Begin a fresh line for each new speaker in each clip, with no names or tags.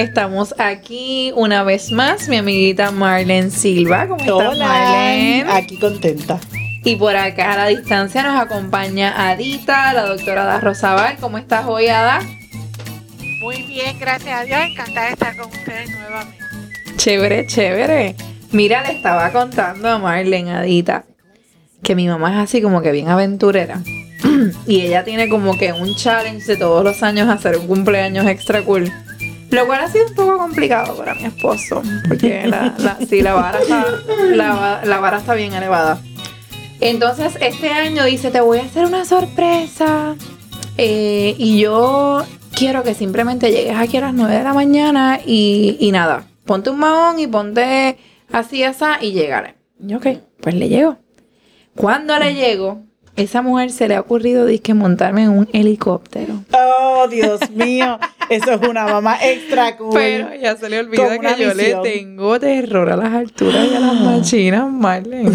Estamos aquí una vez más, mi amiguita Marlene Silva. ¿Cómo estás,
Hola,
Marlene?
aquí contenta.
Y por acá a la distancia nos acompaña Adita, la doctora Ada Rosabal. ¿Cómo estás hoy, Ada?
Muy bien, gracias a Dios. Encantada de estar con ustedes nuevamente.
Chévere, chévere. Mira, le estaba contando a Marlene, Adita, que mi mamá es así como que bien aventurera. y ella tiene como que un challenge de todos los años hacer un cumpleaños extra cool. Lo cual ha sido un poco complicado para mi esposo, porque la, la- sí, la, vara está, la, va- la vara está bien elevada. Entonces, este año dice, te voy a hacer una sorpresa. eh, y yo quiero que simplemente llegues aquí a las 9 de la mañana y, y nada, ponte un mahón y ponte así, así y llegaré. Y ok, pues le llego. Cuando le llego, esa mujer se le ha ocurrido disque montarme en un helicóptero.
Oh, Dios mío, eso es una mamá extra cool.
Pero ya se le olvida que yo
misión.
le tengo terror a las alturas y a las machinas, Marlene.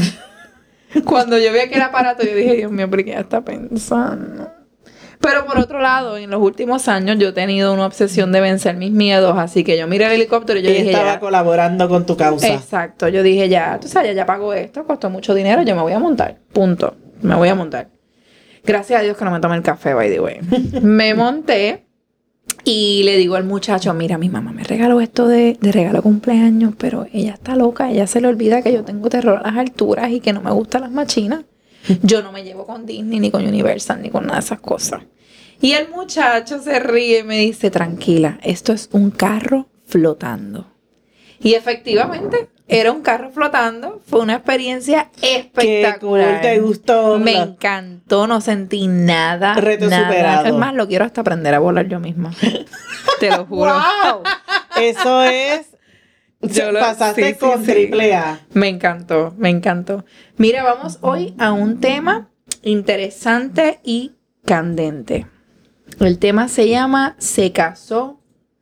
Cuando yo vi aquel aparato, yo dije, Dios mío, ¿por qué ella está pensando? Pero por otro lado, en los últimos años yo he tenido una obsesión de vencer mis miedos, así que yo miré el helicóptero y yo
Ella
dije,
estaba
ya.
colaborando con tu causa.
Exacto, yo dije, ya, tú sabes, ya, ya pago esto, costó mucho dinero, yo me voy a montar, punto, me voy a montar. Gracias a Dios que no me tomé el café, by the way. me monté y le digo al muchacho, mira, mi mamá me regaló esto de, de regalo cumpleaños, pero ella está loca, ella se le olvida que yo tengo terror a las alturas y que no me gustan las machinas. Yo no me llevo con Disney, ni con Universal, ni con nada de esas cosas. Y el muchacho se ríe y me dice, tranquila, esto es un carro flotando. Y efectivamente, era un carro flotando. Fue una experiencia
Qué
espectacular.
cool, te gustó.
Me encantó, no sentí nada.
Reto
nada.
superado.
Es más, lo quiero hasta aprender a volar yo misma. Te lo juro.
¡Wow! Eso es.
Yo lo-
pasaste
sí,
con
sí.
triple A.
Me encantó, me encantó. Mira, vamos hoy a un tema interesante y candente. El tema se llama Se casó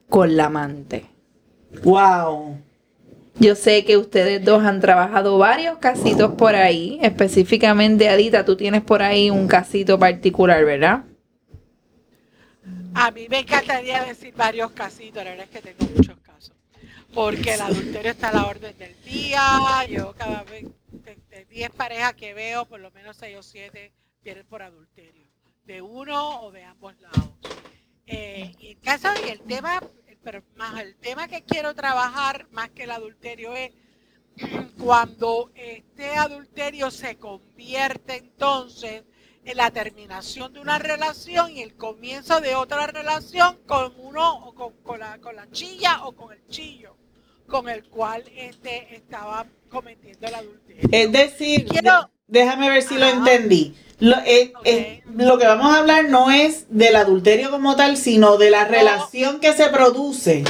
con la amante.
¡Wow!
Yo sé que ustedes dos han trabajado varios casitos por ahí. Específicamente, Adita, tú tienes por ahí un casito particular, ¿verdad?
A mí me encantaría decir varios casitos, la verdad es que tengo muchos casos. Porque el adulterio está a la orden del día. Yo cada vez, de, de 10 parejas que veo, por lo menos 6 o 7 vienen por adulterio. De uno o de ambos lados. Eh, y el caso y el tema, pero más el tema que quiero trabajar más que el adulterio es cuando este adulterio se convierte entonces en la terminación de una relación y el comienzo de otra relación con uno o con, con la, con la chilla o con el chillo con el cual este estaba cometiendo el adulterio.
Es decir,
Quiero-
déjame ver si lo entendí. Lo, eh, eh, lo que vamos a hablar no es del adulterio como tal, sino de la
No.
relación que se produce,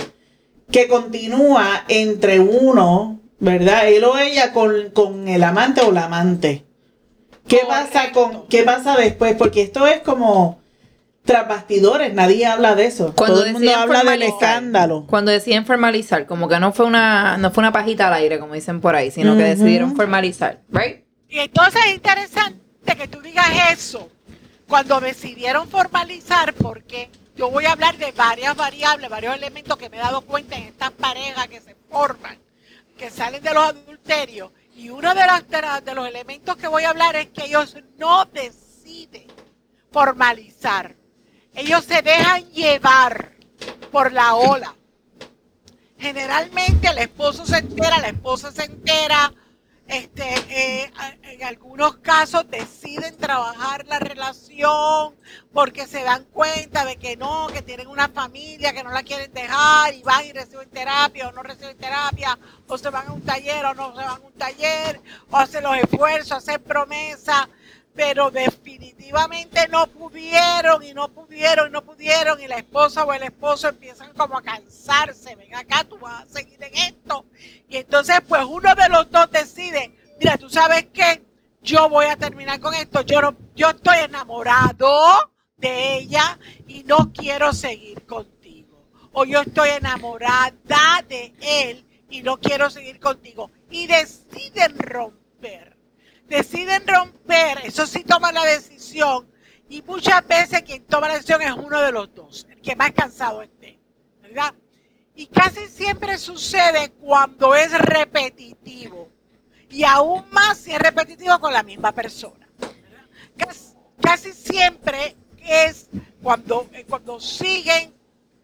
que continúa entre uno, ¿verdad? Él o ella con, con el amante o la amante. ¿Qué pasa con, qué pasa después? Porque esto es como tras bastidores, nadie habla de eso.
Cuando
Todo el mundo habla del
formalizar.
escándalo.
Cuando deciden formalizar, como que no fue una, no fue una pajita al aire, como dicen por ahí, sino que decidieron formalizar, ¿right?
Y entonces es interesante que tú digas eso cuando decidieron formalizar, porque yo voy a hablar de varias variables, varios elementos que me he dado cuenta en estas parejas que se forman, que salen de los adulterios. Y uno de los- de los elementos que voy a hablar es que ellos no deciden formalizar. Ellos se dejan llevar por la ola. Generalmente el esposo se entera, la esposa se entera, este, eh, en algunos casos deciden trabajar la relación porque se dan cuenta de que no, que tienen una familia, que no la quieren dejar y van y reciben terapia o no reciben terapia, o se van a un taller o no se van a un taller, o hacen los esfuerzos, hacen promesas, pero definitivamente no pudieron y no pudieron y no pudieron y la esposa o el esposo empiezan como a cansarse, ven acá, tú vas a seguir en esto. Y entonces pues uno de los dos decide, mira, tú sabes qué, yo voy a terminar con esto, yo, no, yo estoy enamorado de ella y no quiero seguir contigo. O yo estoy enamorada de él y no quiero seguir contigo. Y deciden romper deciden romper, eso sí toma la decisión, y muchas veces quien toma la decisión es uno de los dos, el que más cansado esté, ¿verdad? Y casi siempre sucede cuando es repetitivo. Y aún más si es repetitivo con la misma persona. Casi, casi siempre es cuando, eh, cuando siguen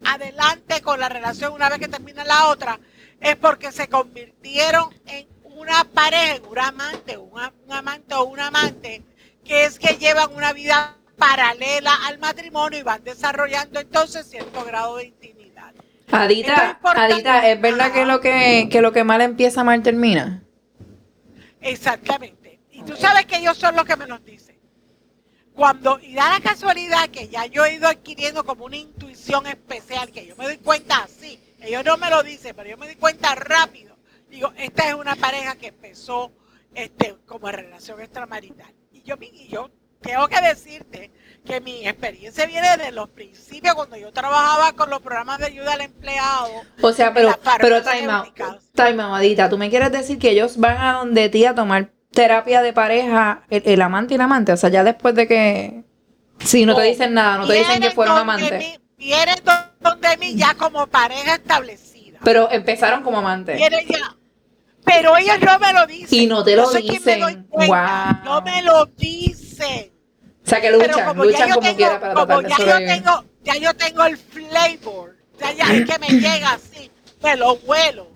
adelante con la relación una vez que termina la otra, es porque se convirtieron en una pareja, un amante, un, un amante o un amante, que es que llevan una vida paralela al matrimonio y van desarrollando entonces cierto grado de intimidad.
Adita, Adita, ¿es verdad que lo que, que lo que mal empieza, mal termina?
Exactamente. Y tú sabes que ellos son los que me lo dicen. Cuando, y da la casualidad que ya yo he ido adquiriendo como una intuición especial, que yo me doy cuenta así, ellos no me lo dicen, pero yo me doy cuenta rápido. Digo, esta es una pareja que empezó este, como relación extramarital. Y yo, y yo tengo que decirte que mi experiencia viene de los principios cuando yo trabajaba con los programas de ayuda al empleado.
O sea, pero, pero time out, tú me quieres decir que ellos van a donde ti a tomar terapia de pareja, el, amante y la amante, o sea, ya después de que... Si no te dicen nada, no te dicen que fueron amantes.
vienen donde mí ya como pareja establecida.
Pero empezaron como amantes.
ya. Pero ellos no me lo dicen.
Y no te lo dicen.
No me lo dicen.
O sea, que luchan, luchan como quiera para tratar de
ya yo tengo, ya yo tengo el flavor. Ya, ya es que me llega así. Me lo vuelo.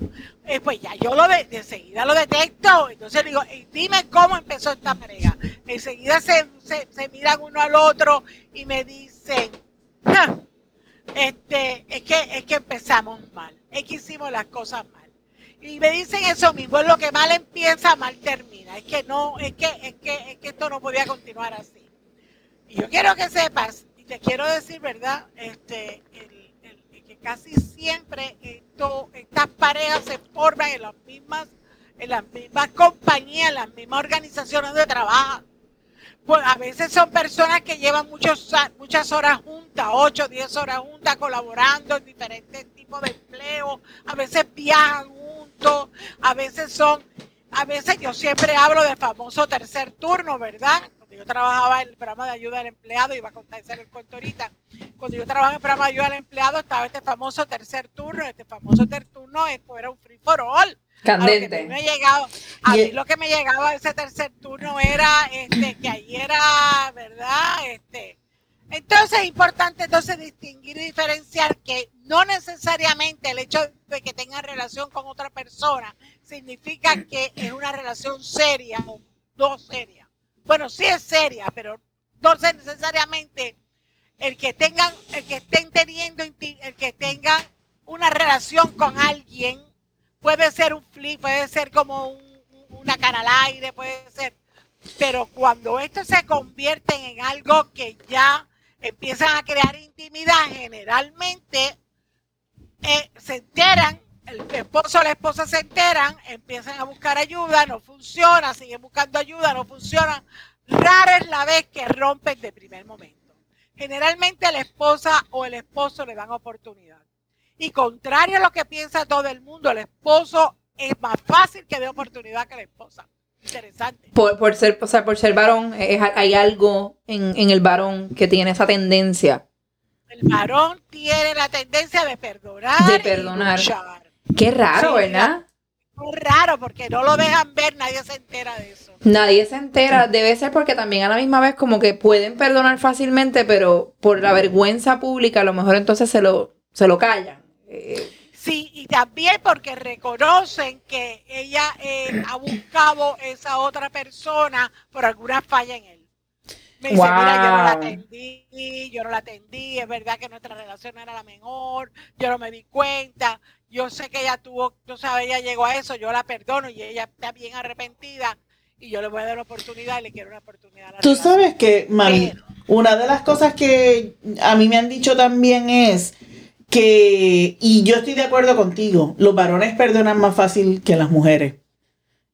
Eh, pues ya yo lo de, enseguida lo detecto. Entonces digo, dime cómo empezó esta pareja. Enseguida se, se, miran uno al otro y me dicen, este, es que, es que empezamos mal, es que hicimos las cosas mal. Y me dicen eso mismo, es lo que mal empieza, mal termina. Es que no, es que, es que, es que esto no podía continuar así. Y yo quiero que sepas, y te quiero decir, ¿verdad? Este, casi siempre esto, estas parejas se forman en las mismas, en las mismas compañías, en las mismas organizaciones donde trabajan. Pues a veces son personas que llevan muchos, muchas horas juntas, 8, 10 horas juntas, colaborando en diferentes tipos de empleo, a veces viajan a veces son, a veces yo siempre hablo del famoso tercer turno, ¿verdad? yo trabajaba en el programa de ayuda al empleado, iba a contar el cuento ahorita, cuando yo trabajaba en el programa de ayuda al empleado estaba este famoso tercer turno, este famoso tercer turno era un free for all.
Candente.
A, lo que me llegaba, a mí lo que me llegaba ese tercer turno era este, que ahí era, ¿verdad? Este, entonces es importante entonces distinguir y diferenciar que no necesariamente el hecho de que tenga relación con otra persona significa que es una relación seria o no seria. Bueno, sí es seria, pero no necesariamente el que tengan, el que estén teniendo, el que tengan una relación con alguien, puede ser un flip, puede ser como una cara al aire, puede ser, pero cuando esto se convierte en algo que ya empiezan a crear intimidad, generalmente eh, se enteran, el esposo o la esposa se enteran, empiezan a buscar ayuda, no funciona, siguen buscando ayuda, no funciona. Rara es la vez que rompen de primer momento. Generalmente la esposa o el esposo le dan oportunidad. Y contrario a lo que piensa todo el mundo, el esposo es más fácil que dé oportunidad que la esposa. Interesante.
Por, ser, o sea, por ser varón, hay algo en el varón que tiene esa tendencia.
Varón tiene la tendencia de perdonar.
De perdonar. Qué raro, ¿verdad?
Es raro porque no lo dejan ver, nadie se entera de eso.
Nadie se entera, debe ser porque también a la misma vez como que pueden perdonar fácilmente, pero por la vergüenza pública a lo mejor entonces se lo, se lo callan.
Eh, sí, y también porque reconocen que ella eh, ha buscado esa otra persona por alguna falla en él. Me dice, mira, yo no la atendí, yo no la atendí, es verdad que nuestra relación era la mejor, yo no me di cuenta, yo sé que ella tuvo, tú sabes, ella llegó a eso, yo la perdono y ella está bien arrepentida y yo le voy a dar la oportunidad y le quiero una oportunidad.
Tú sabes que, mami, una de las cosas que a mí me han dicho también es que, y yo estoy de acuerdo contigo, los varones perdonan más fácil que las mujeres.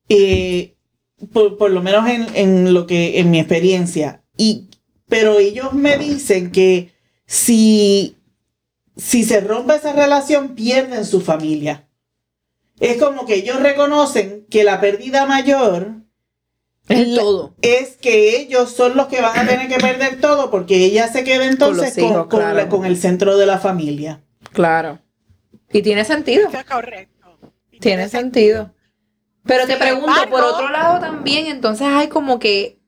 Eh, por, lo menos en, en, lo que, en mi experiencia. Y, pero ellos me dicen que si, si se rompe esa relación, pierden su familia. Es como que ellos reconocen que la pérdida mayor
es todo.
Es que ellos son los que van a tener que perder todo porque ella se queda entonces con, con, el centro de la familia.
Claro. Y tiene sentido.
Es correcto. Y
Tiene sentido. Pero te pregunto, por otro lado también, entonces hay como que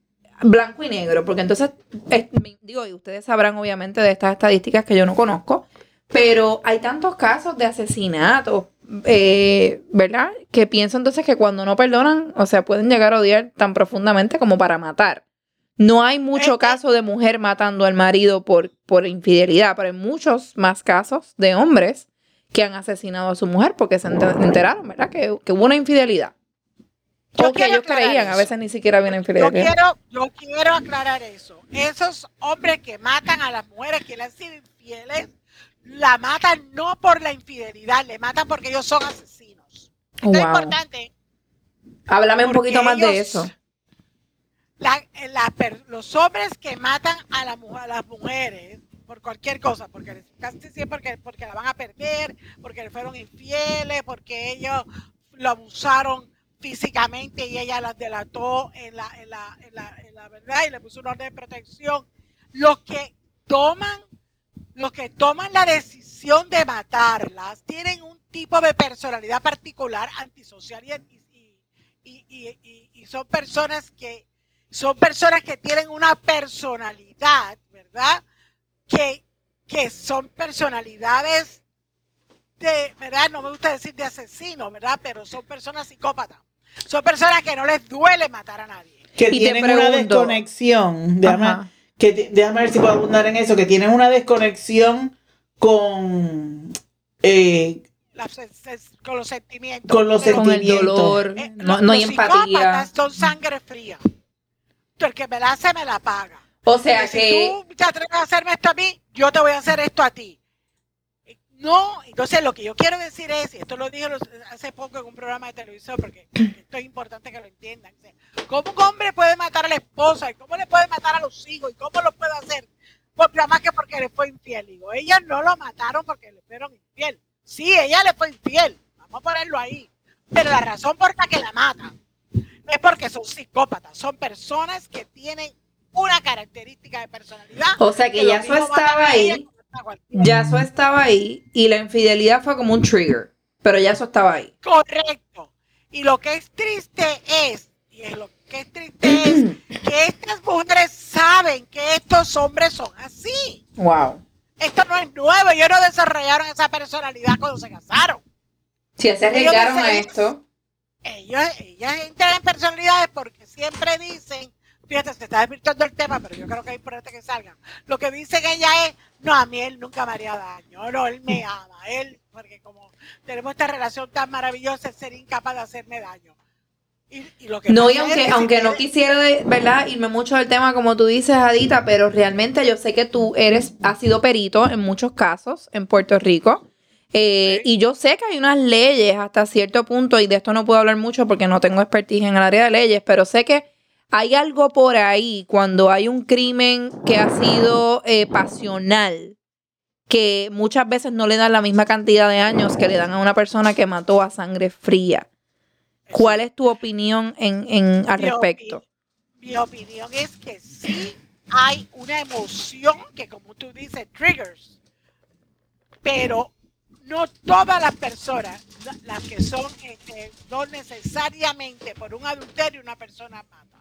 blanco y negro, porque entonces, es- digo, y ustedes sabrán obviamente de estas estadísticas que yo no conozco, pero hay tantos casos de asesinatos, eh, ¿verdad? Que pienso entonces que cuando no perdonan, o sea, pueden llegar a odiar tan profundamente como para matar. No hay mucho caso de mujer matando al marido por, por infidelidad, pero hay muchos más casos de hombres que han asesinado a su mujer porque se enter- enteraron, ¿verdad? Que, que hubo una infidelidad.
Yo
o que
quiero
ellos
aclarar
creían, a
eso.
veces ni siquiera había una
Yo
infidelidad.
quiero, yo quiero aclarar eso. Esos hombres que matan a las mujeres que le han sido infieles, la matan no por la infidelidad, le matan porque ellos son asesinos. Esto es importante.
Háblame un poquito más de eso.
la- la per- los hombres que matan a, la a las mujeres por cualquier cosa, porque casi siempre porque, porque la van a perder, porque le fueron infieles, porque ellos lo abusaron físicamente y ella las delató en la, en la, en la, en la verdad y le puso un orden de protección. Los que toman, los que toman la decisión de matarlas tienen un tipo de personalidad particular, antisocial y, son personas que son personas que tienen una personalidad, ¿verdad? Que, que son personalidades de, ¿verdad? No me gusta decir de asesinos, ¿verdad? Pero son personas psicópatas. Son personas que no les duele matar a nadie.
Que
Y
tienen una desconexión. Déjame, que, déjame ver si puedo abundar en eso. Que tienen una desconexión con, eh,
La- con los sentimientos.
Con los
Pero,
Con el
sentimientos.
dolor,
eh,
no,
los-
no hay
los
empatía.
son sangre fría. El que me la hace, me la paga.
O sea
Porque
que,
si tú te atreves a hacerme esto a mí, yo te voy a hacer esto a ti. No, entonces lo que yo quiero decir es, y esto lo dije hace poco en un programa de televisión, porque esto es importante que lo entiendan. ¿Cómo un hombre puede matar a la esposa? ¿Y cómo le puede matar a los hijos? ¿Y cómo lo puede hacer? Porque nada más que porque le fue infiel. Digo, ellas no lo mataron porque le fueron infiel. Sí, ella le fue infiel. Vamos a ponerlo ahí. Pero la razón por la que la matan es porque son psicópatas. Son personas que tienen una característica de personalidad.
o sea que
lo
ya eso estaba ahí,
como a cualquiera.
ya eso estaba ahí y la infidelidad fue como un trigger, pero ya eso estaba ahí.
Correcto. Y lo que es triste es, y es lo que es triste es que estas mujeres saben que estos hombres son así.
Wow.
Esto no es nuevo, ellos no desarrollaron esa personalidad cuando se casaron.
Si se arriesgaron a esto,
Ellos, ellas entran en personalidades porque siempre dicen, fíjate, se está desvirtuando el tema, pero yo creo que es importante que salgan. Lo que dicen ella es, no, a mí él nunca me haría daño, no, él me ama, él, porque como tenemos esta relación tan maravillosa, él sería incapaz de hacerme daño. Y, y lo que
No, y
es
aunque,
si
aunque no quisiera, ¿verdad? Irme mucho del tema, como tú dices, Adita, pero realmente yo sé que tú eres, has sido perito en muchos casos en Puerto Rico. eh,
Sí.
Y yo sé que hay unas leyes hasta cierto punto, y de esto no puedo hablar mucho porque no tengo expertise en el área de leyes, pero sé que hay algo por ahí cuando hay un crimen que ha sido eh, pasional, que muchas veces no le dan la misma cantidad de años que le dan a una persona que mató a sangre fría. ¿Cuál es tu opinión en, en- al
Mi
respecto?
Mi opinión es que sí hay una emoción que, como tú dices, triggers, pero no todas las personas, la- las que son, este, no necesariamente por un adulterio una persona mata.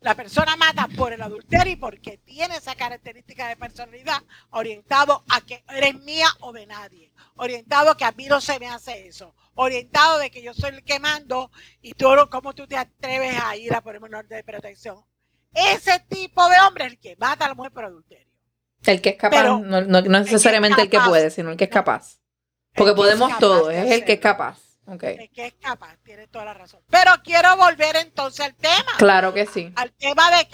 La persona mata por el adulterio y porque tiene esa característica de personalidad orientado a que eres mía o de nadie, orientado a que a mí no se me hace eso, orientado de que yo soy el que mando y tú, ¿cómo tú te atreves a ir a ponerme un orden de protección? Ese tipo de hombre es el que mata a la mujer por adulterio.
El que es capaz,
Pero-
no, no- no necesariamente el que
capaz.
puede, sino el que es capaz.
El
Porque
que
podemos
capaz
todo,
de
es el que es capaz. Ok.
El que es capaz, tiene toda la razón. Pero quiero volver entonces al tema.
Claro que sí.
al tema de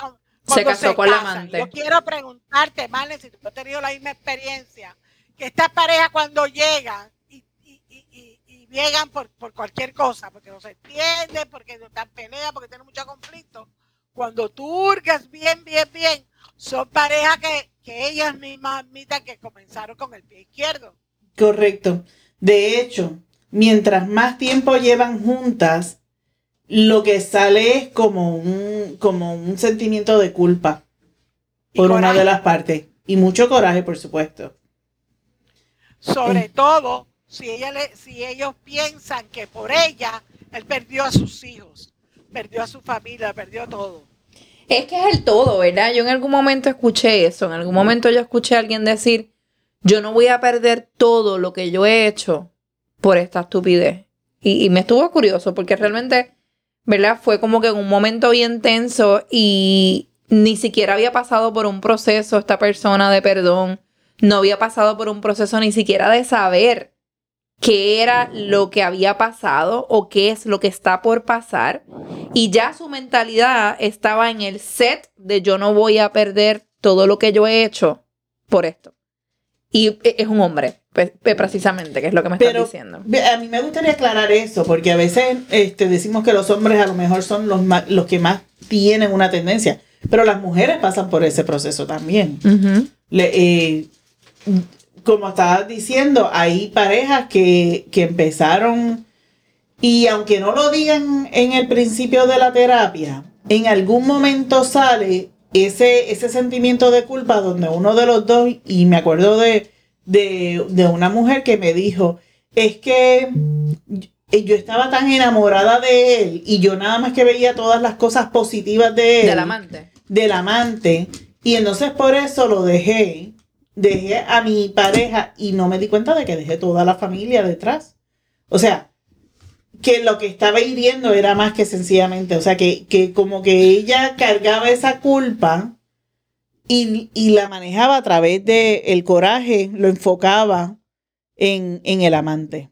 Se casó con la amante.
Yo quiero preguntarte, Marlene, si tú has tenido la misma experiencia, que estas parejas cuando llegan y, y- y- y- y llegan por, por cualquier cosa, porque no se entienden, porque no están peleas, porque tienen mucho conflicto, cuando tú hurgas bien, bien, bien, son parejas que, que ellas mismas admitan que comenzaron con el pie izquierdo.
Correcto. De hecho, mientras más tiempo llevan juntas, lo que sale es como un, como un sentimiento de culpa por una de las partes. Y mucho coraje, por supuesto.
Sobre todo si, ella le, si ellos piensan que por ella él perdió a sus hijos, perdió a su familia, perdió todo.
Es que es el todo, ¿verdad? Yo en algún momento escuché eso, en algún momento yo escuché a alguien decir, yo no voy a perder todo lo que yo he hecho por esta estupidez. Y, me estuvo curioso porque realmente, ¿verdad? Fue como que en un momento bien tenso y ni siquiera había pasado por un proceso esta persona de perdón, no había pasado por un proceso ni siquiera de saber qué era lo que había pasado o qué es lo que está por pasar. Y ya su mentalidad estaba en el set de yo no voy a perder todo lo que yo he hecho por esto. Y e, es un hombre, precisamente, que es lo que me estás diciendo.
A mí me gustaría aclarar eso, porque a veces este, decimos que los hombres a lo mejor son los, los que más tienen una tendencia, pero las mujeres pasan por ese proceso también. Le, como estabas diciendo, hay parejas que, empezaron y aunque no lo digan en el principio de la terapia, en algún momento sale ese, ese sentimiento de culpa donde uno de los dos, y me acuerdo de, de, una mujer que me dijo, es que yo estaba tan enamorada de él y yo nada más que veía todas las cosas positivas de él.
Del amante.
Del amante. Y entonces por eso lo dejé dejé a mi pareja y no me di cuenta de que dejé toda la familia detrás. O sea, que lo que estaba hiriendo era más que sencillamente, o sea, que, como que ella cargaba esa culpa y, la manejaba a través del el coraje, lo enfocaba en, el amante.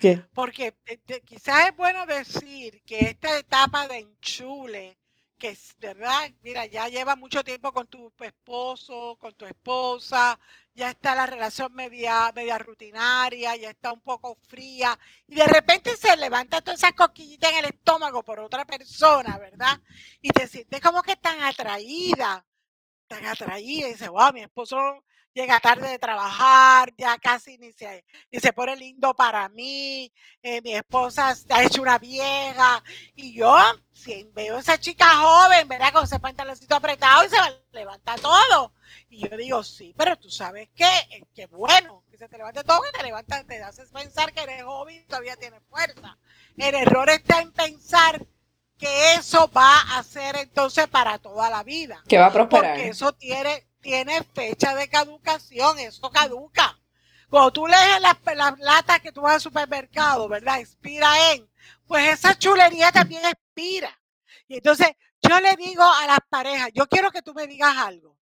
¿Qué? Porque eh, quizás es bueno decir que esta etapa de enchule que verdad, mira, ya lleva mucho tiempo con tu esposo, con tu esposa, ya está la relación media, media rutinaria, ya está un poco fría, y de repente se levanta toda esa coquillita en el estómago por otra persona, ¿verdad? Y te sientes como que tan atraída, tan atraída, y dice, wow, mi esposo llega tarde de trabajar, ya casi ni se, se pone lindo para mí, eh, mi esposa ha hecho una vieja, y yo si veo a esa chica joven, ¿verdad? Con ese pantaloncito apretado y se levanta todo. Y yo digo, sí, pero tú sabes qué, eh, qué bueno, que se te levante todo, que te levanta, te haces pensar que eres joven y todavía tienes fuerza. El error está en pensar que eso va a ser entonces para toda la vida.
Que va a prosperar.
Porque eso tiene, tiene fecha de caducación, eso caduca. Cuando tú lees las, las latas que tú vas al supermercado, ¿verdad? Expira en, pues esa chulería también expira. Y entonces yo le digo a las parejas, yo quiero que tú me digas algo.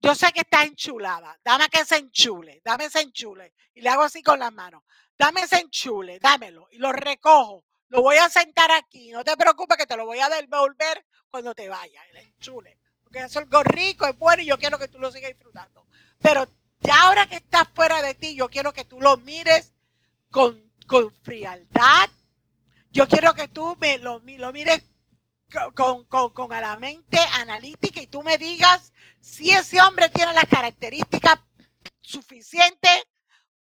Yo sé que está enchulada, dame que se enchule, dame ese enchule. Y le hago así con las manos, dame ese enchule, dámelo. Y lo recojo, lo voy a sentar aquí, no te preocupes que te lo voy a devolver cuando te vaya, el enchule. Porque es algo rico, es bueno y yo quiero que tú lo sigas disfrutando. Pero ya ahora que estás fuera de ti, yo quiero que tú lo mires con, con frialdad, yo quiero que tú me lo, mires con, con, la mente analítica y tú me digas si ese hombre tiene las características suficientes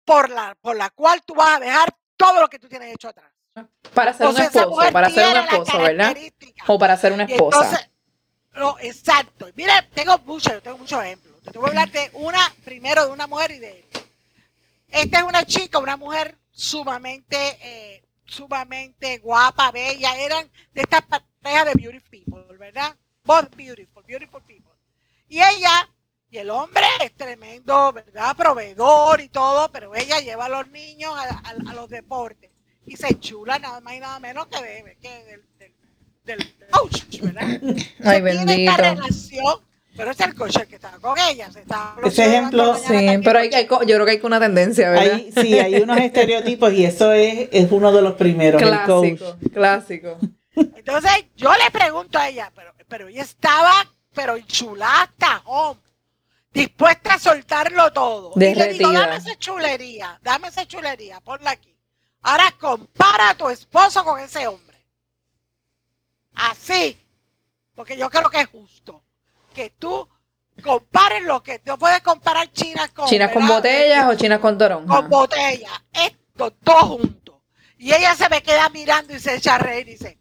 por la, por la cual tú vas a dejar todo lo que tú tienes hecho atrás.
Para ser un esposo, para ser un esposo, ¿verdad? O para ser una esposa.
no, exacto. Mira, tengo muchos, tengo muchos ejemplos. Te voy a hablar de una, primero de una mujer y de Esta es una chica, una mujer sumamente eh, sumamente guapa, bella, eran de estas parejas de beautiful people, ¿verdad? Both beautiful, beautiful people. Y ella, y el hombre es tremendo, ¿verdad? Proveedor y todo, pero ella lleva a los niños a, los deportes y se chula nada más y nada menos que, de, que del, del, coach, ¿verdad?
Ay, bendito. Tiene esta
relación pero es el coche que está con ella. Se está
Ese ejemplo,
sí, pero hay, hay, yo creo que hay una tendencia, ¿verdad?
Hay, sí, hay unos estereotipos y eso es, es uno de los primeros.
Clásico, clásico.
Entonces yo le pregunto a ella, pero, pero ella estaba, pero chulata, home, dispuesta a soltarlo todo.
Derretida.
Y le digo, dame esa chulería, dame esa chulería, ponla aquí. Ahora compara a tu esposo con ese hombre. Así, porque yo creo que es justo que tú compares lo que no puedes comparar chinas con
chinas con botellas o chinas con toronja
con botellas esto todo juntos. Y ella se me queda mirando y se echa a reír y dice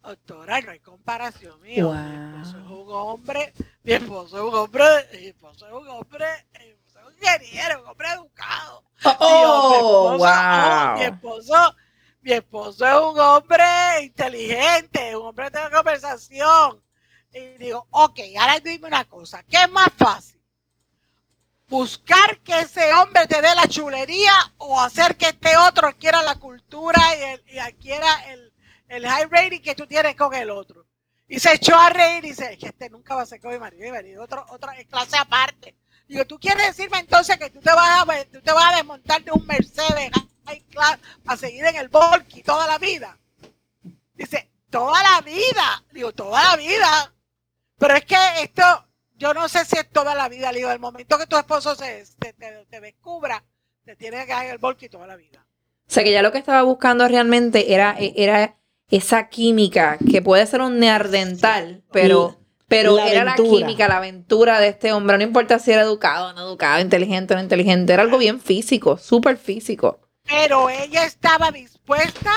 doctora no hay comparación mío mi esposo es un hombre mi esposo es un hombre mi esposo es un hombre mi esposo ingeniero un hombre educado
oh, oh, Oh,
mi esposo, mi esposo es un hombre inteligente, un hombre de conversación. Y digo, ok, ahora dime una cosa, ¿qué es más fácil? ¿Buscar que ese hombre te dé la chulería o hacer que este otro adquiera la cultura y, el- y adquiera el, el high rating que tú tienes con el otro? Y se echó a reír y dice, "Es que este nunca va a ser con mi marido, mi marido otro, otra clase aparte. Digo, ¿tú quieres decirme entonces que tú te vas a, ver- tú te vas a desmontar de un Mercedes a seguir en el Volky toda la vida? Dice, toda la vida. Digo, toda la vida. Pero es que esto, yo no sé si es toda la vida. Le digo, el momento que tu esposo se, te, te- te descubra, te tiene que caer el Volky toda la vida.
O sea que ya lo que estaba buscando realmente era, era esa química, que puede ser un neardental, pero, pero
La
era la química, la aventura de este hombre. No importa si era educado o no educado, inteligente o no inteligente, era algo bien físico, súper físico.
Pero ella estaba dispuesta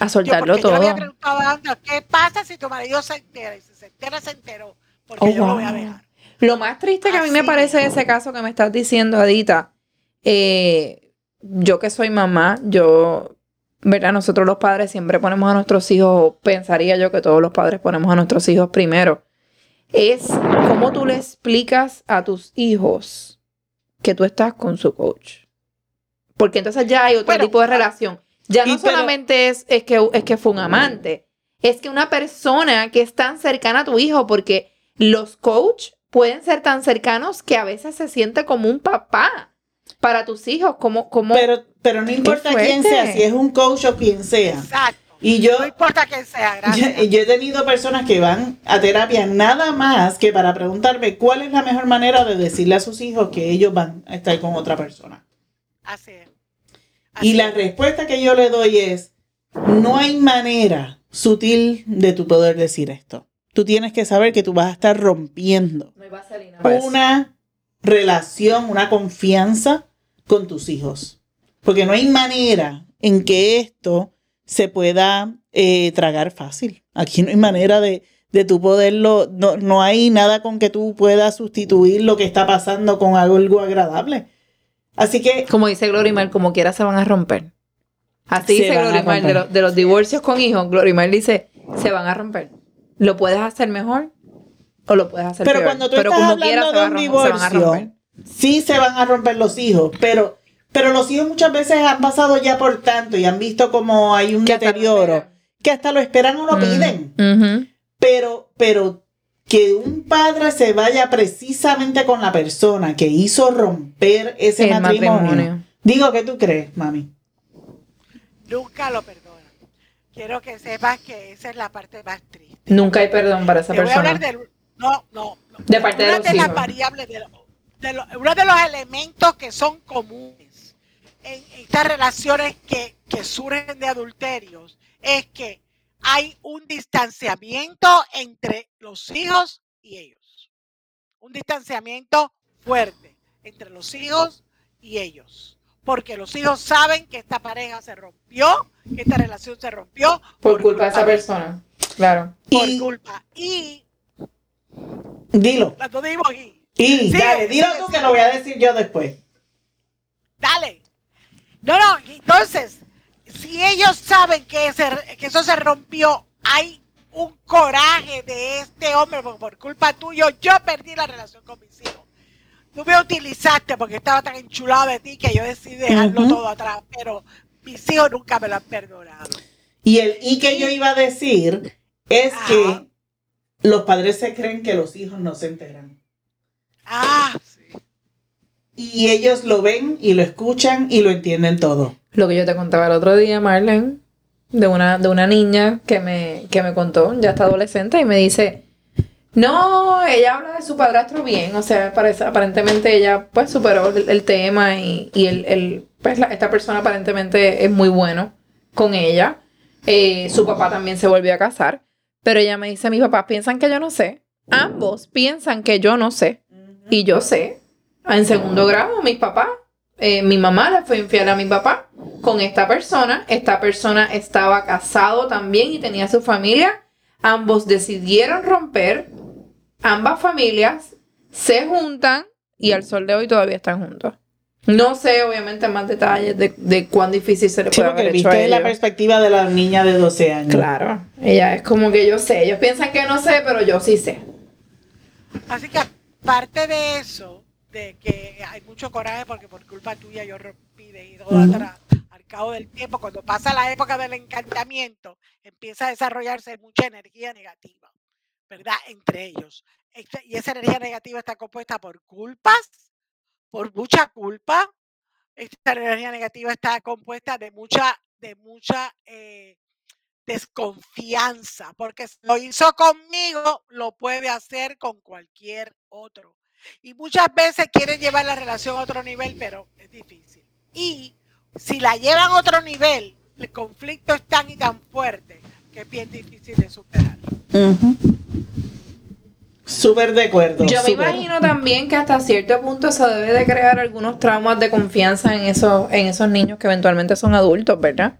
A soltarlo
yo
todo.
había preguntado antes, ¿qué pasa si tu marido se entera? Y si se entera, se enteró. Porque
Oh,
yo lo voy a dejar.
Lo más triste que a mí me parece de ese caso que me estás diciendo, Adita, eh, yo que soy mamá, yo, ¿verdad? Nosotros los padres siempre ponemos a nuestros hijos, pensaría yo que todos los padres ponemos a nuestros hijos primero. Es cómo tú le explicas a tus hijos que tú estás con su coach. Porque entonces ya hay otro
Bueno,
tipo de relación. Ya no
pero-
solamente es, es, que, es que fue un amante, es que una persona que es tan cercana a tu hijo, porque los coach pueden ser tan cercanos que a veces se siente como un papá para tus hijos, como, como
Pero, pero no importa quién sea, si es un coach o quien sea.
Exacto.
Y yo,
No importa quién sea,
yo,
gracias.
yo he tenido personas que van a terapia nada más que para preguntarme cuál es la mejor manera de decirle a sus hijos que ellos van a estar con otra persona.
Así es.
Y la
es.
respuesta que yo le doy es, no hay manera sutil de tu poder decir esto. Tú tienes que saber que tú vas a estar rompiendo
No eso.
una relación, una confianza con tus hijos. Porque no hay manera en que esto se pueda eh, tragar fácil. Aquí no hay manera de, de tú poderlo, no, no hay nada con que tú puedas sustituir lo que está pasando con algo agradable. Así que
Como dice Glorimar, como quiera se van a romper. Así dice Glorimar, de, los- de los divorcios con hijos, Glorimar dice, se van a romper. Lo puedes hacer mejor o lo puedes hacer
Pero
peor.
cuando tú
Pero
estás
como
hablando
quiera
de un divorcio, sí se van a romper los hijos, pero, pero los hijos muchas veces han pasado ya por tanto y han visto como hay un
Que
deterioro, que hasta lo esperan o lo
Mm,
piden. Pero, pero que un padre se vaya precisamente con la persona que hizo romper ese matrimonio.
matrimonio.
Digo, ¿qué tú crees, mami?
Nunca lo perdona. Quiero que sepas que esa es la parte más triste.
Nunca hay perdón para esa
Te voy a
persona.
hablar del. No, no. no.
De parte de
Una
los
de las
hijos.
variables, de, lo- de lo- uno de los elementos que son comunes en estas relaciones que, que surgen de adulterios es que hay un distanciamiento entre los hijos y ellos. Un distanciamiento fuerte entre los hijos y ellos. Porque los hijos saben que esta pareja se rompió, que esta relación se rompió
Por culpa de esa persona. Claro.
Por
Y-
culpa. Y
Dilo.
las dos dijimos y.
Dale, dilo tú que lo voy a decir yo después.
Dale. No, no, entonces, si ellos saben que, eso se rompió, hay un coraje de este hombre, porque por culpa tuyo yo perdí la relación con mis hijos. Tú me utilizaste porque estaba tan enchulado de ti que yo decidí dejarlo todo atrás, pero mis hijos nunca me lo han perdonado.
Y el y que yo iba a decir es que los padres se creen que los hijos no se enteran.
Ah.
Y ellos lo ven y lo escuchan y lo entienden todo.
Lo que yo te contaba el otro día, Marlene, de una, de una niña que me, que me contó, ya está adolescente, y me dice, no, ella habla de su padrastro bien, o sea, parece, aparentemente ella pues superó el, tema y, y el, el- pues, esta persona aparentemente es muy bueno con ella. Eh, su papá también se volvió a casar, pero ella me dice, mis papás piensan que yo no sé, ambos piensan que yo no sé, y yo sé, en segundo grado, mis papás, eh, mi mamá le fue infiel a mi papá con esta persona. Esta persona estaba casado también y tenía su familia. Ambos decidieron romper. Ambas familias se juntan y al sol de hoy todavía están juntos. No sé, obviamente, más detalles de, de cuán difícil se le
Sí,
puede
porque
haber hecho a
viste la
ellos.
perspectiva de la niña de 12 años.
Claro, ella es como que yo sé. Ellos piensan que no sé, pero yo sí sé.
Así que aparte de eso, de que hay mucho coraje porque por culpa tuya yo rompí de ir atrás, al cabo del tiempo, cuando pasa la época del encantamiento, empieza a desarrollarse mucha energía negativa, ¿verdad? Entre ellos. Y esa energía negativa está compuesta por culpas, por mucha culpa. Esta energía negativa está compuesta de mucha, de mucha eh, desconfianza, porque si lo hizo conmigo, lo puede hacer con cualquier otro. Y muchas veces quieren llevar la relación a otro nivel, pero es difícil. Y si la llevan a otro nivel, el conflicto es tan y tan fuerte que es bien difícil de superar.
Ujú. Súper de acuerdo.
Yo me imagino también que hasta cierto punto se debe de crear algunos traumas de confianza en esos, en esos niños que eventualmente son adultos, ¿verdad?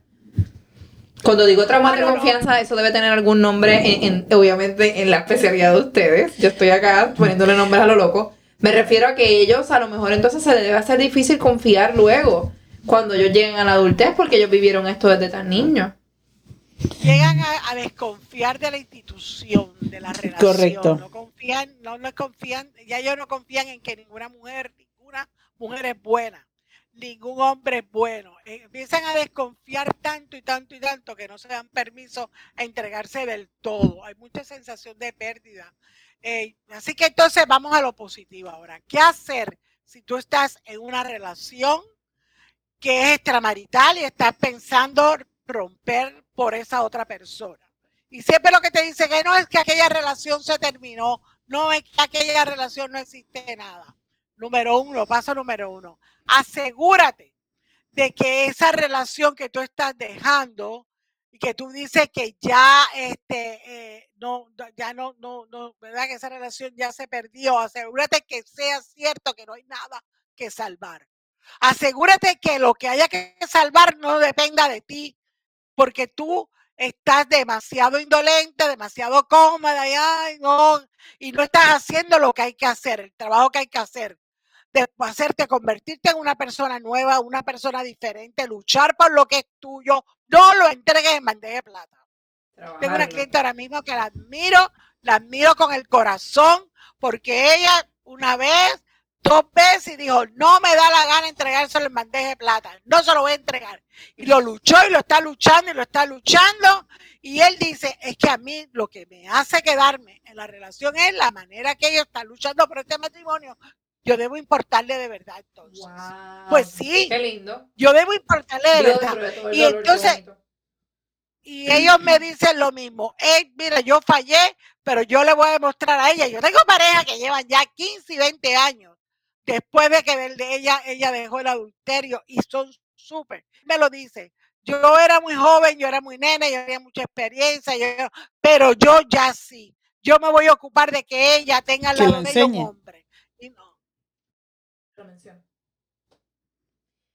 Cuando digo traumas de confianza, eso debe tener algún nombre, en, en- obviamente, en la especialidad de ustedes. Yo estoy acá poniéndole nombres a lo loco. Me refiero a que ellos, a lo mejor entonces se les debe hacer difícil confiar luego, cuando ellos lleguen a la adultez, porque ellos vivieron esto desde tan niños.
Llegan a, a desconfiar de la institución, de la relación.
Correcto.
No confían, no, no confían, ya ellos no confían en que ninguna mujer, ninguna mujer es buena, ningún hombre es bueno. Eh, Empiezan a desconfiar tanto y tanto y tanto que no se dan permiso a entregarse del todo. Hay mucha sensación de pérdida. Eh, así que entonces vamos a lo positivo ahora. ¿Qué hacer si tú estás en una relación que es extramarital y estás pensando romper por esa otra persona? Y siempre lo que te dice que no es que aquella relación se terminó, no es que aquella relación no existe nada. Número uno, paso número uno, asegúrate de que esa relación que tú estás dejando y que tú dices que ya este eh, no ya no no no verdad que esa relación ya se perdió. Asegúrate que sea cierto que no hay nada que salvar. Asegúrate que lo que haya que salvar no dependa de ti porque tú estás demasiado indolente, demasiado cómoda y, ay, no, y no estás haciendo lo que hay que hacer, el trabajo que hay que hacer. De hacerte convertirte en una persona nueva, una persona diferente, luchar por lo que es tuyo, no lo entregues en bandeja de plata. Tengo una cliente ahora mismo que la admiro, la admiro con el corazón, porque ella una vez, dos veces y dijo, no me da la gana entregárselo en bandeja de plata, no se lo voy a entregar. Y lo luchó y lo está luchando y lo está luchando. Y él dice, es que a mí lo que me hace quedarme en la relación es la manera que ellos están luchando por este matrimonio. Yo debo importarle de verdad entonces.
Wow.
Pues sí.
Qué lindo.
Yo debo importarle de verdad.
de
Y entonces, y ellos me dicen lo mismo. Hey, mira, yo fallé, pero yo le voy a demostrar a ella. Yo tengo pareja que llevan ya 15 y 20 años después de que de ella, ella dejó el adulterio y son súper. Me lo dice. Yo era muy joven, yo era muy nena, yo tenía mucha experiencia, yo- pero yo ya sí. Yo me voy a ocupar de que ella tenga lado de ella un hombre. Y no.
Lo menciono.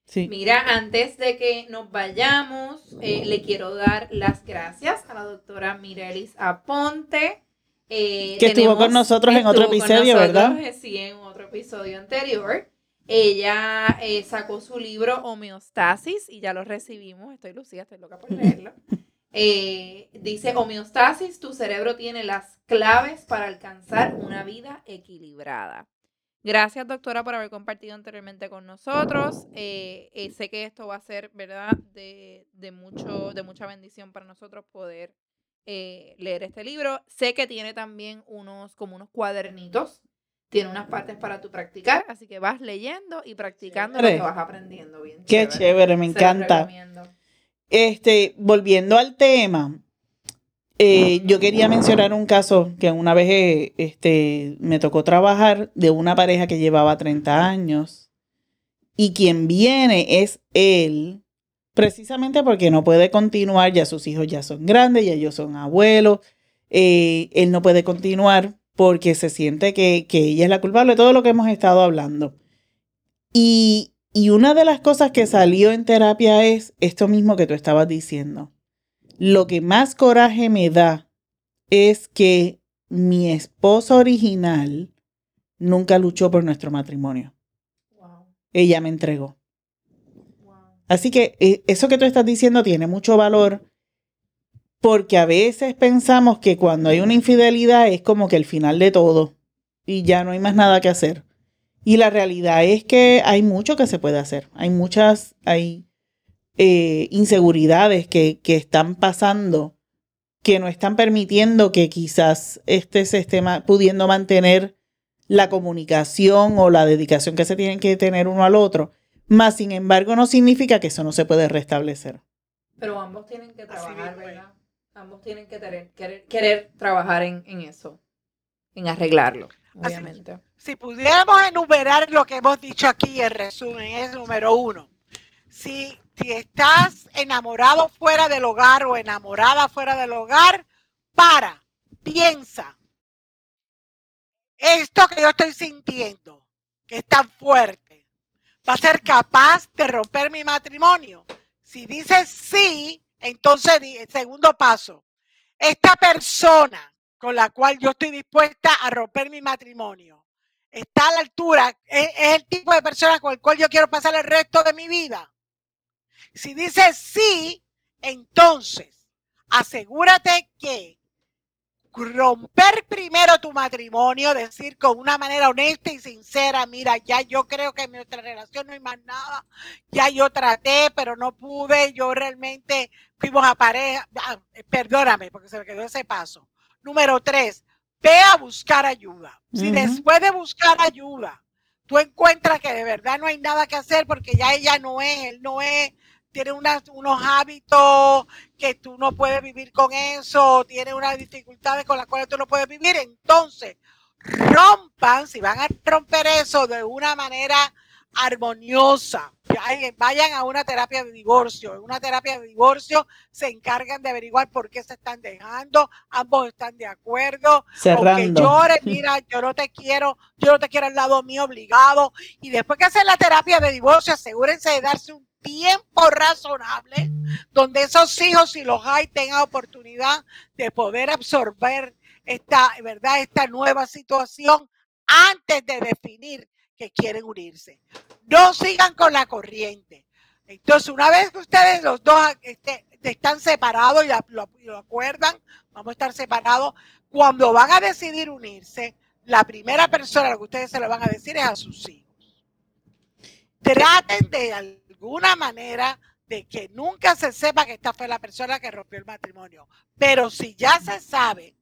Sí.
Mira, antes de que nos vayamos, eh, le quiero dar las gracias a la doctora Mirelis Aponte. eh,
Que estuvo con nosotros en otro episodio,
nosotros,
¿verdad?
eh, Sí, en otro episodio anterior. Ella eh, sacó su libro Homeostasis y ya lo recibimos. Estoy Lucía, estoy loca por leerlo. Eh, dice, homeostasis, tu cerebro tiene las claves para alcanzar una vida equilibrada. Gracias, doctora, por haber compartido anteriormente con nosotros. Eh, eh, sé que esto va a ser, ¿verdad?, de, de mucho, de mucha bendición para nosotros poder eh, leer este libro. Sé que tiene también unos, como unos cuadernitos. Tiene unas partes para tu practicar, así que vas leyendo y practicando lo
Chévere.
que vas aprendiendo. Bien
Qué chévere, me
Se lo
encanta. Este, volviendo al tema, eh, yo quería mencionar un caso que una vez eh, este, me tocó trabajar de una pareja que llevaba 30 años y quien viene es él, precisamente porque no puede continuar, ya sus hijos ya son grandes, ya ellos son abuelos, eh, él no puede continuar porque se siente que, que ella es la culpable de todo lo que hemos estado hablando. Y, y una de las cosas que salió en terapia es esto mismo que tú estabas diciendo. Lo que más coraje me da es que mi esposa original nunca luchó por nuestro matrimonio.
Wow.
ella me entregó. Así que eh, eso que tú estás diciendo tiene mucho valor porque a veces pensamos que cuando hay una infidelidad es como que el final de todo y ya no hay más nada que hacer. Y la realidad es que hay mucho que se puede hacer. Hay muchas, hay eh, inseguridades que, que, están pasando que no están permitiendo que quizás este se esté pudiendo mantener la comunicación o la dedicación que se tienen que tener uno al otro. Más sin embargo, no significa que eso no se puede restablecer.
Pero ambos tienen que trabajar, ¿verdad? Ambos tienen que querer, trabajar en, eso, en arreglarlo, obviamente.
si pudiéramos enumerar lo que hemos dicho aquí, en resumen, es número uno. Si, si estás enamorado fuera del hogar o enamorada fuera del hogar, para, piensa. Esto que yo estoy sintiendo, que es tan fuerte va a ser capaz de romper mi matrimonio? Si dices sí, entonces el segundo paso, esta persona con la cual yo estoy dispuesta a romper mi matrimonio, está a la altura, es, el tipo de persona con el cual yo quiero pasar el resto de mi vida. Si dices sí, entonces asegúrate que romper primero tu matrimonio, decir con una manera honesta y sincera, mira, ya yo creo que en nuestra relación no hay más nada, ya yo traté, pero no pude, yo realmente fuimos a pareja, ah, perdóname porque se me quedó ese paso. Número tres, ve a buscar ayuda. Si después de buscar ayuda, tú encuentras que de verdad no hay nada que hacer porque ya ella no es, él no es, tiene unos hábitos que tú no puedes vivir con eso, tiene unas dificultades con las cuales tú no puedes vivir, entonces rompan, si van a romper eso de una manera armoniosa, vayan a una terapia de divorcio. En una terapia de divorcio se encargan de averiguar por qué se están dejando, ambos están de acuerdo,
Cerrando.
lloren, mira, yo no te quiero, yo no te quiero al lado mío obligado. Y después que hacen la terapia de divorcio, asegúrense de darse un tiempo razonable donde esos hijos, si los hay, tengan oportunidad de poder absorber esta, ¿verdad? esta nueva situación antes de definir que quieren unirse. No sigan con la corriente. Entonces, una vez que ustedes los dos este, están separados y lo, lo acuerdan, vamos a estar separados, cuando van a decidir unirse, la primera persona a la que ustedes se lo van a decir es a sus hijos. Traten de alguna manera de que nunca se sepa que esta fue la persona que rompió el matrimonio. Pero si ya se sabe,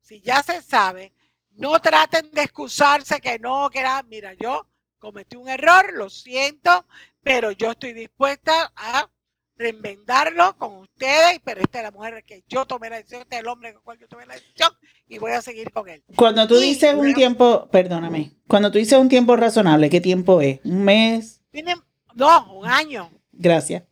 si ya se sabe, no traten de excusarse que no, que era, mira, yo cometí un error, lo siento, pero yo estoy dispuesta a reinventarlo con ustedes, pero esta es la mujer que yo tomé la decisión, este es el hombre con el cual yo tomé la decisión y voy a seguir con él.
Cuando tú dices un tiempo, perdóname, cuando tú dices un tiempo razonable, ¿qué tiempo es? ¿Un mes?
No, un año.
Gracias.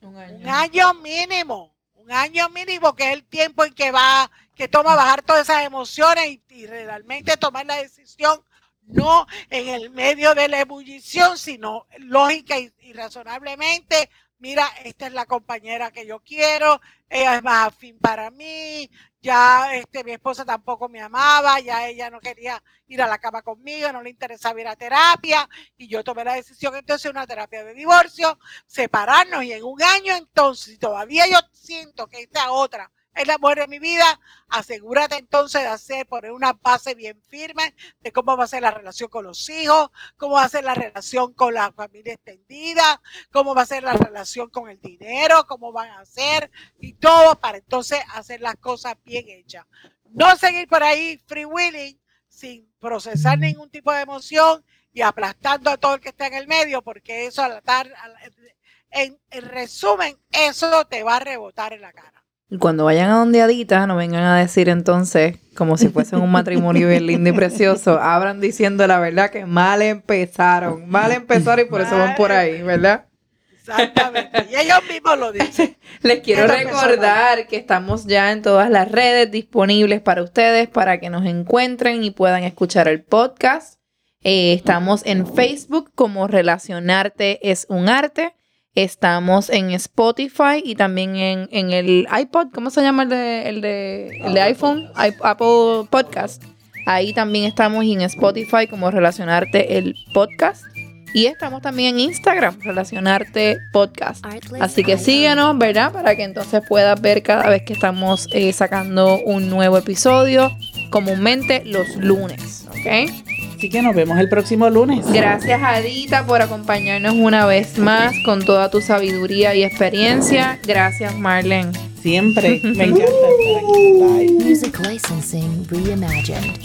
Un año. mínimo. Un año mínimo que es el tiempo en que va, que toma bajar todas esas emociones y, realmente tomar la decisión no en el medio de la ebullición, sino lógica y, razonablemente, mira, esta es la compañera que yo quiero, ella es más afín para mí, ya este, mi esposa tampoco me amaba, ya ella no quería ir a la cama conmigo, no le interesaba ir a terapia y yo tomé la decisión entonces una terapia de divorcio, separarnos y en un año entonces, todavía yo siento que esta otra es la mujer de mi vida, asegúrate entonces de hacer, poner una base bien firme de cómo va a ser la relación con los hijos, cómo va a ser la relación con la familia extendida, cómo va a ser la relación con el dinero, cómo van a ser y todo para entonces hacer las cosas bien hechas. No seguir por ahí free willing sin procesar ningún tipo de emoción y aplastando a todo el que está en el medio, porque eso al estar, en, en resumen, eso te va a rebotar en la cara.
Y cuando vayan a dondeadita, no vengan a decir entonces, como si fuesen un matrimonio bien lindo y precioso, abran diciendo la verdad que mal empezaron, mal empezaron y por eso van por ahí, ¿verdad?
Exactamente. Y ellos mismos lo dicen.
Les quiero recordar que estamos ya en todas las redes disponibles para ustedes, para que nos encuentren y puedan escuchar el podcast. Eh, estamos en Facebook como Relacionarte es un arte. Estamos en Spotify y también en, el iPod, ¿cómo se llama el de, el de, iPhone? Apple Podcast. Ahí también estamos en Spotify como Relacionarte el Podcast. Y estamos también en Instagram, Relacionarte Podcast. Así que síguenos, ¿verdad? Para que entonces puedas ver cada vez que estamos eh, sacando un nuevo episodio, comúnmente los lunes, ¿ok?
Así que nos vemos el próximo lunes.
Gracias Adita por acompañarnos una vez más con toda tu sabiduría y experiencia. Gracias Marlene.
Siempre. Me encanta estar aquí. Bye.
Music licensing reimagined.